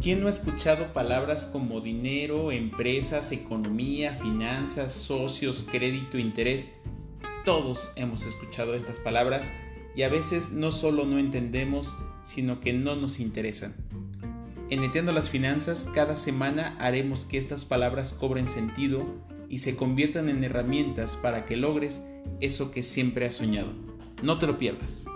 ¿Quién no ha escuchado palabras como dinero, empresas, economía, finanzas, socios, crédito, interés? Todos hemos escuchado estas palabras y a veces no solo no entendemos, sino que no nos interesan. En Entiendo las Finanzas, cada semana haremos que estas palabras cobren sentido y se conviertan en herramientas para que logres eso que siempre has soñado. No te lo pierdas.